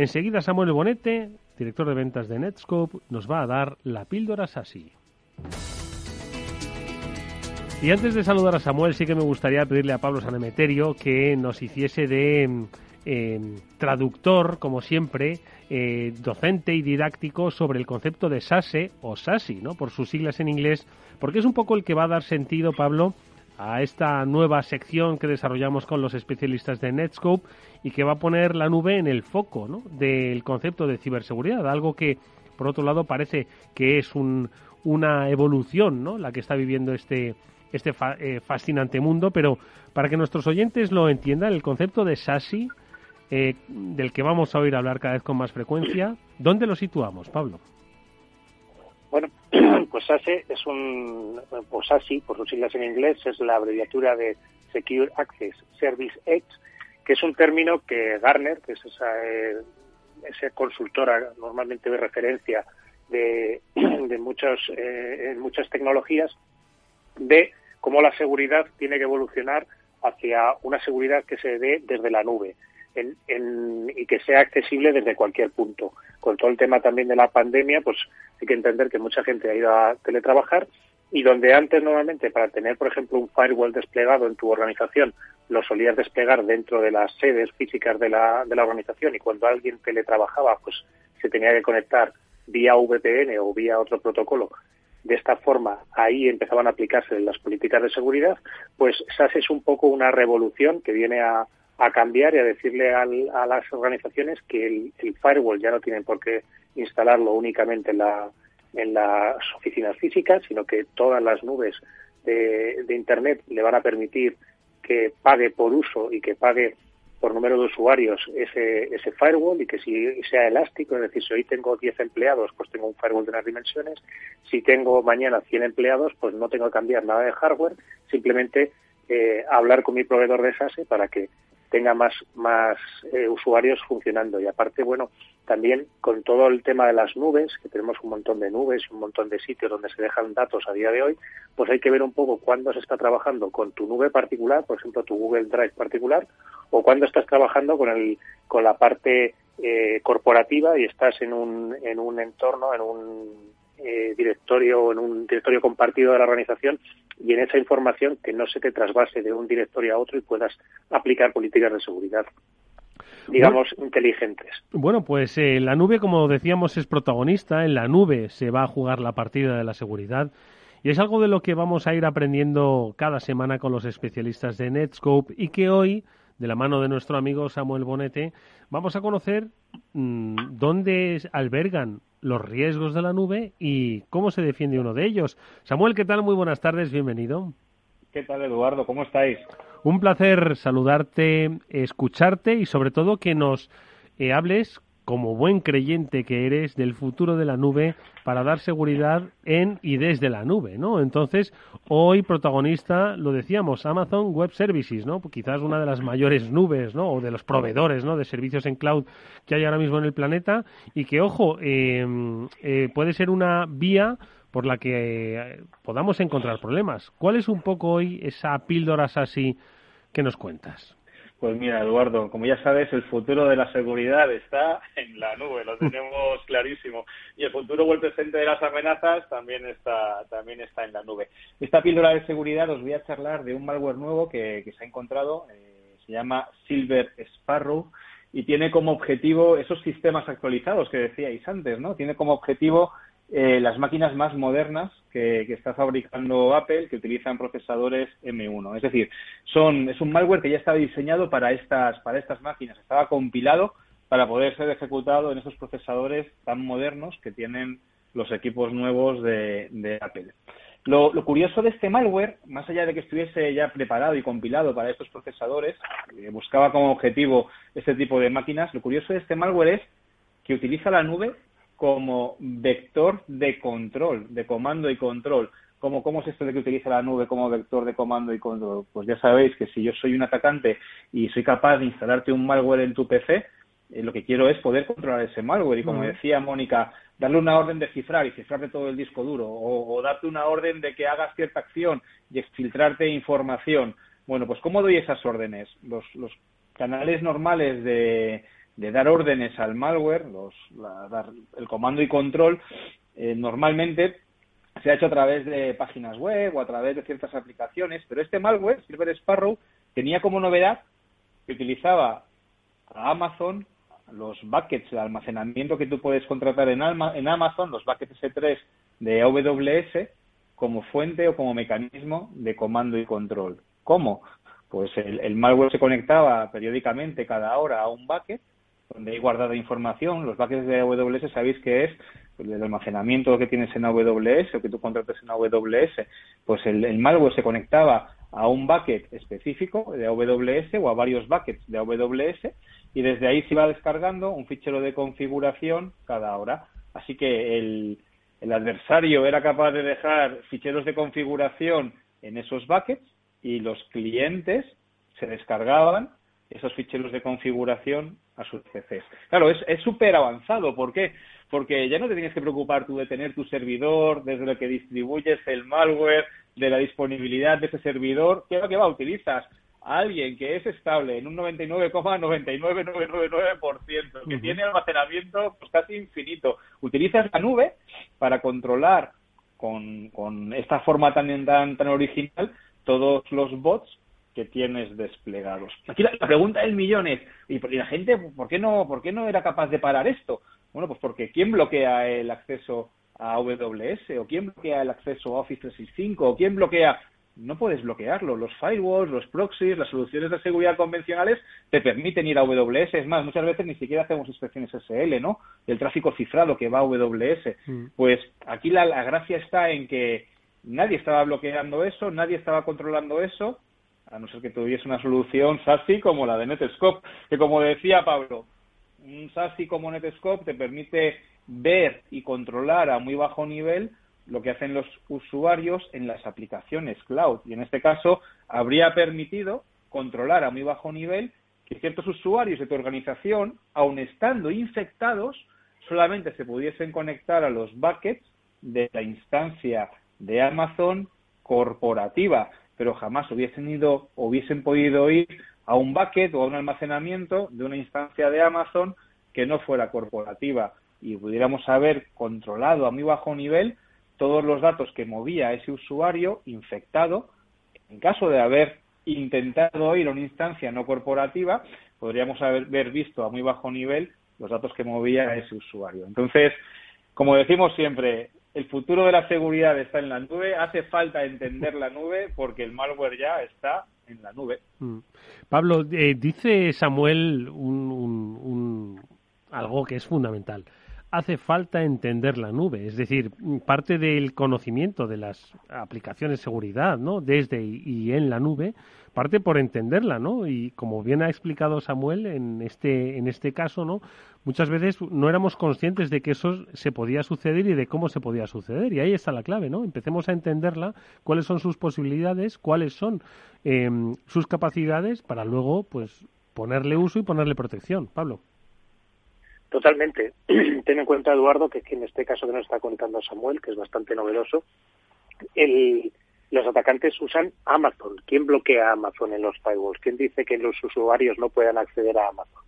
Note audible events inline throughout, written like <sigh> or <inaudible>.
Enseguida Samuel Bonete, director de ventas de Netscope, nos va a dar la píldora SASI. Y antes de saludar a Samuel, sí que me gustaría pedirle a Pablo Sanemeterio que nos hiciese de eh, traductor, como siempre, eh, docente y didáctico sobre el concepto de SASE o SASI, ¿no? por sus siglas en inglés, porque es un poco el que va a dar sentido, Pablo, a esta nueva sección que desarrollamos con los especialistas de Netscope y que va a poner la nube en el foco ¿no? del concepto de ciberseguridad, algo que, por otro lado, parece que es un, una evolución ¿no? la que está viviendo este, este eh, fascinante mundo, pero para que nuestros oyentes lo entiendan, el concepto de SASI, eh, del que vamos a oír hablar cada vez con más frecuencia, ¿dónde lo situamos, Pablo? Bueno, <clears throat> pues SASE es un, pues SASI, por sus siglas en inglés, es la abreviatura de Secure Access Service Edge, que es un término que Garner, que es esa, eh, esa consultora normalmente de referencia de, <clears throat> de muchos, eh, en muchas tecnologías, ve cómo la seguridad tiene que evolucionar hacia una seguridad que se dé desde la nube en, y que sea accesible desde cualquier punto. Con todo el tema también de la pandemia, pues hay que entender que mucha gente ha ido a teletrabajar y donde antes normalmente para tener, por ejemplo, un firewall desplegado en tu organización, lo solías desplegar dentro de las sedes físicas de la, de la organización y cuando alguien teletrabajaba, pues se tenía que conectar vía VPN o vía otro protocolo de esta forma ahí empezaban a aplicarse las políticas de seguridad, pues SAS es un poco una revolución que viene a, cambiar y a decirle a las organizaciones que el, firewall ya no tienen por qué instalarlo únicamente en, la, en las oficinas físicas, sino que todas las nubes de, de Internet le van a permitir que pague por uso y que pague por número de usuarios ese, ese firewall y que si sea elástico, es decir, si hoy tengo 10 empleados, pues tengo un firewall de unas dimensiones. Si tengo mañana 100 empleados, pues no tengo que cambiar nada de hardware, simplemente eh, hablar con mi proveedor de SASE para que tenga más, más eh, usuarios funcionando. Y aparte, bueno, también con todo el tema de las nubes, que tenemos un montón de nubes, un montón de sitios donde se dejan datos a día de hoy, pues hay que ver un poco cuándo se está trabajando con tu nube particular, por ejemplo, tu Google Drive particular, o cuándo estás trabajando con, el, con la parte eh, corporativa y estás en un, en un entorno, en un eh, directorio, en un directorio compartido de la organización y en esa información que no se te trasvase de un directorio a otro y puedas aplicar políticas de seguridad digamos, inteligentes. Bueno, pues eh, la nube, como decíamos, es protagonista. En la nube se va a jugar la partida de la seguridad. Y es algo de lo que vamos a ir aprendiendo cada semana con los especialistas de Netscope y que hoy, de la mano de nuestro amigo Samuel Bonete, vamos a conocer mmm, dónde albergan los riesgos de la nube y cómo se defiende uno de ellos. Samuel, ¿qué tal? Muy buenas tardes, bienvenido. ¿Qué tal, Eduardo? ¿Cómo estáis? Un placer saludarte, escucharte y sobre todo que nos eh, hables como buen creyente que eres del futuro de la nube para dar seguridad en y desde la nube, ¿no? Entonces, hoy protagonista, lo decíamos, Amazon Web Services, ¿no? Quizás una de las mayores nubes, ¿no? O de los proveedores, ¿no? De servicios en cloud que hay ahora mismo en el planeta y que, ojo, eh, eh, puede ser una vía por la que eh, podamos encontrar problemas. ¿Cuál es un poco hoy esa píldora así que nos cuentas? Pues mira, Eduardo, como ya sabes, el futuro de la seguridad está en la nube, lo tenemos <laughs> clarísimo. Y el futuro o el presente de las amenazas también está, también está en la nube. Esta píldora de seguridad os voy a charlar de un malware nuevo que, se ha encontrado, eh, se llama Silver Sparrow, y tiene como objetivo esos sistemas actualizados que decíais antes, ¿no? Tiene como objetivo eh, las máquinas más modernas que, está fabricando Apple que utilizan procesadores M1. Es decir, son, es un malware que ya estaba diseñado para estas, para estas máquinas, estaba compilado para poder ser ejecutado en esos procesadores tan modernos que tienen los equipos nuevos de, Apple. Lo, curioso de este malware, más allá de que estuviese ya preparado y compilado para estos procesadores, buscaba como objetivo este tipo de máquinas, lo curioso de este malware es que utiliza la nube como vector de control, de comando y control. ¿Cómo, ¿Cómo es esto de que utiliza la nube como vector de comando y control? Pues ya sabéis que si yo soy un atacante y soy capaz de instalarte un malware en tu PC, eh, lo que quiero es poder controlar ese malware. Y como decía Mónica, darle una orden de cifrar y cifrarte todo el disco duro, o, darte una orden de que hagas cierta acción y exfiltrarte información. Bueno, pues ¿cómo doy esas órdenes? Los, canales normales de, dar órdenes al malware, los, el comando y control, eh, normalmente se ha hecho a través de páginas web o a través de ciertas aplicaciones, pero este malware, Silver Sparrow, tenía como novedad que utilizaba a Amazon los buckets de almacenamiento que tú puedes contratar en, en Amazon, los buckets S3 de AWS, como fuente o como mecanismo de comando y control. ¿Cómo? Pues el, malware se conectaba periódicamente cada hora a un bucket donde hay guardada información. Los buckets de AWS sabéis que es el almacenamiento que tienes en AWS o que tú contrates en AWS. Pues el, el malware se conectaba a un bucket específico de AWS o a varios buckets de AWS y desde ahí se iba descargando un fichero de configuración cada hora. Así que el, el adversario era capaz de dejar ficheros de configuración en esos buckets y los clientes se descargaban esos ficheros de configuración a sus PCs. Claro, es súper avanzado. ¿Por qué? Porque ya no te tienes que preocupar tú de tener tu servidor, desde el que distribuyes el malware, de la disponibilidad de ese servidor. ¿Qué es lo que va? Utilizas alguien que es estable en un 99,99999%, que tiene almacenamiento pues, casi infinito, utilizas la nube para controlar con, con esta forma tan, tan, tan original todos los bots que tienes desplegados. Aquí la, pregunta del millón es, ¿y, la gente por qué no por qué no era capaz de parar esto? Bueno, pues porque ¿quién bloquea el acceso a AWS o quién bloquea el acceso a Office 365 o quién bloquea no puedes bloquearlo. Los firewalls, los proxies, las soluciones de seguridad convencionales te permiten ir a AWS. Es más, muchas veces ni siquiera hacemos inspecciones SL, ¿no? El tráfico cifrado que va a AWS. Mm. Pues aquí la, gracia está en que nadie estaba bloqueando eso, nadie estaba controlando eso, a no ser que tuviese una solución SASI como la de Netscope, que como decía Pablo, un SASI como Netscope te permite ver y controlar a muy bajo nivel lo que hacen los usuarios en las aplicaciones cloud. Y en este caso, habría permitido controlar a muy bajo nivel que ciertos usuarios de tu organización, aun estando infectados, solamente se pudiesen conectar a los buckets de la instancia de Amazon corporativa, pero jamás hubiesen ido o hubiesen podido ir a un bucket o a un almacenamiento de una instancia de Amazon que no fuera corporativa y pudiéramos haber controlado a muy bajo nivel todos los datos que movía ese usuario infectado, en caso de haber intentado ir a una instancia no corporativa, podríamos haber visto a muy bajo nivel los datos que movía ese usuario. Entonces, como decimos siempre, el futuro de la seguridad está en la nube, hace falta entender la nube porque el malware ya está en la nube. Mm. Pablo, eh, dice Samuel algo que es fundamental hace falta entender la nube, es decir, parte del conocimiento de las aplicaciones de seguridad, ¿no? Desde y en la nube, parte por entenderla, ¿no? Y como bien ha explicado Samuel en este en este caso, ¿no? Muchas veces no éramos conscientes de que eso se podía suceder y de cómo se podía suceder y ahí está la clave, ¿no? Empecemos a entenderla, cuáles son sus posibilidades, cuáles son em, sus capacidades para luego, pues, ponerle uso y ponerle protección. Pablo. Totalmente. <clears throat> Ten en cuenta, Eduardo, que en este caso que nos está contando Samuel, que es bastante novedoso, los atacantes usan Amazon. ¿Quién bloquea Amazon en los firewalls? ¿Quién dice que los usuarios no puedan acceder a Amazon?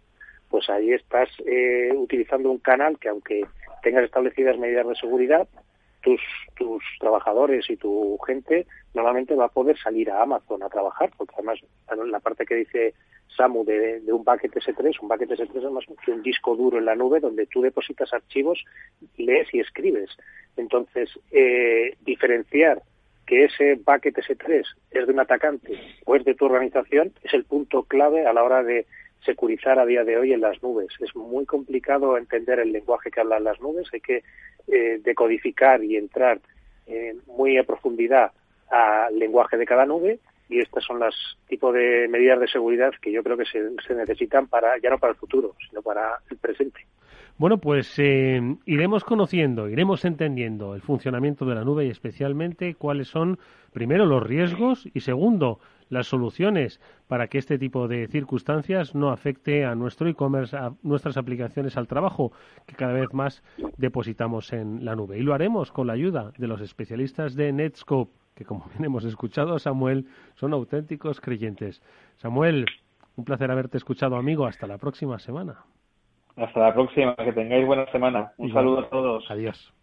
Pues ahí estás eh, utilizando un canal que, aunque tengas establecidas medidas de seguridad, tus, tus trabajadores y tu gente normalmente va a poder salir a Amazon a trabajar, porque además la parte que dice Samu de, un bucket S3, un bucket S3 es más que un disco duro en la nube donde tú depositas archivos, lees y escribes. Entonces, eh, diferenciar que ese bucket S3 es de un atacante o es de tu organización es el punto clave a la hora de securizar a día de hoy en las nubes. Es muy complicado entender el lenguaje que hablan las nubes, hay que eh, decodificar y entrar eh, muy a profundidad al lenguaje de cada nube y estas son las tipos de medidas de seguridad que yo creo que se, se necesitan para ya no para el futuro, sino para el presente. Bueno, pues eh, iremos conociendo, iremos entendiendo el funcionamiento de la nube y especialmente cuáles son, primero, los riesgos y segundo, las soluciones para que este tipo de circunstancias no afecte a nuestro e-commerce, a nuestras aplicaciones al trabajo, que cada vez más depositamos en la nube. Y lo haremos con la ayuda de los especialistas de Netscope, que como bien hemos escuchado, Samuel, son auténticos creyentes. Samuel, un placer haberte escuchado, amigo. Hasta la próxima semana. Hasta la próxima. Que tengáis buena semana. Un saludo a todos. Adiós.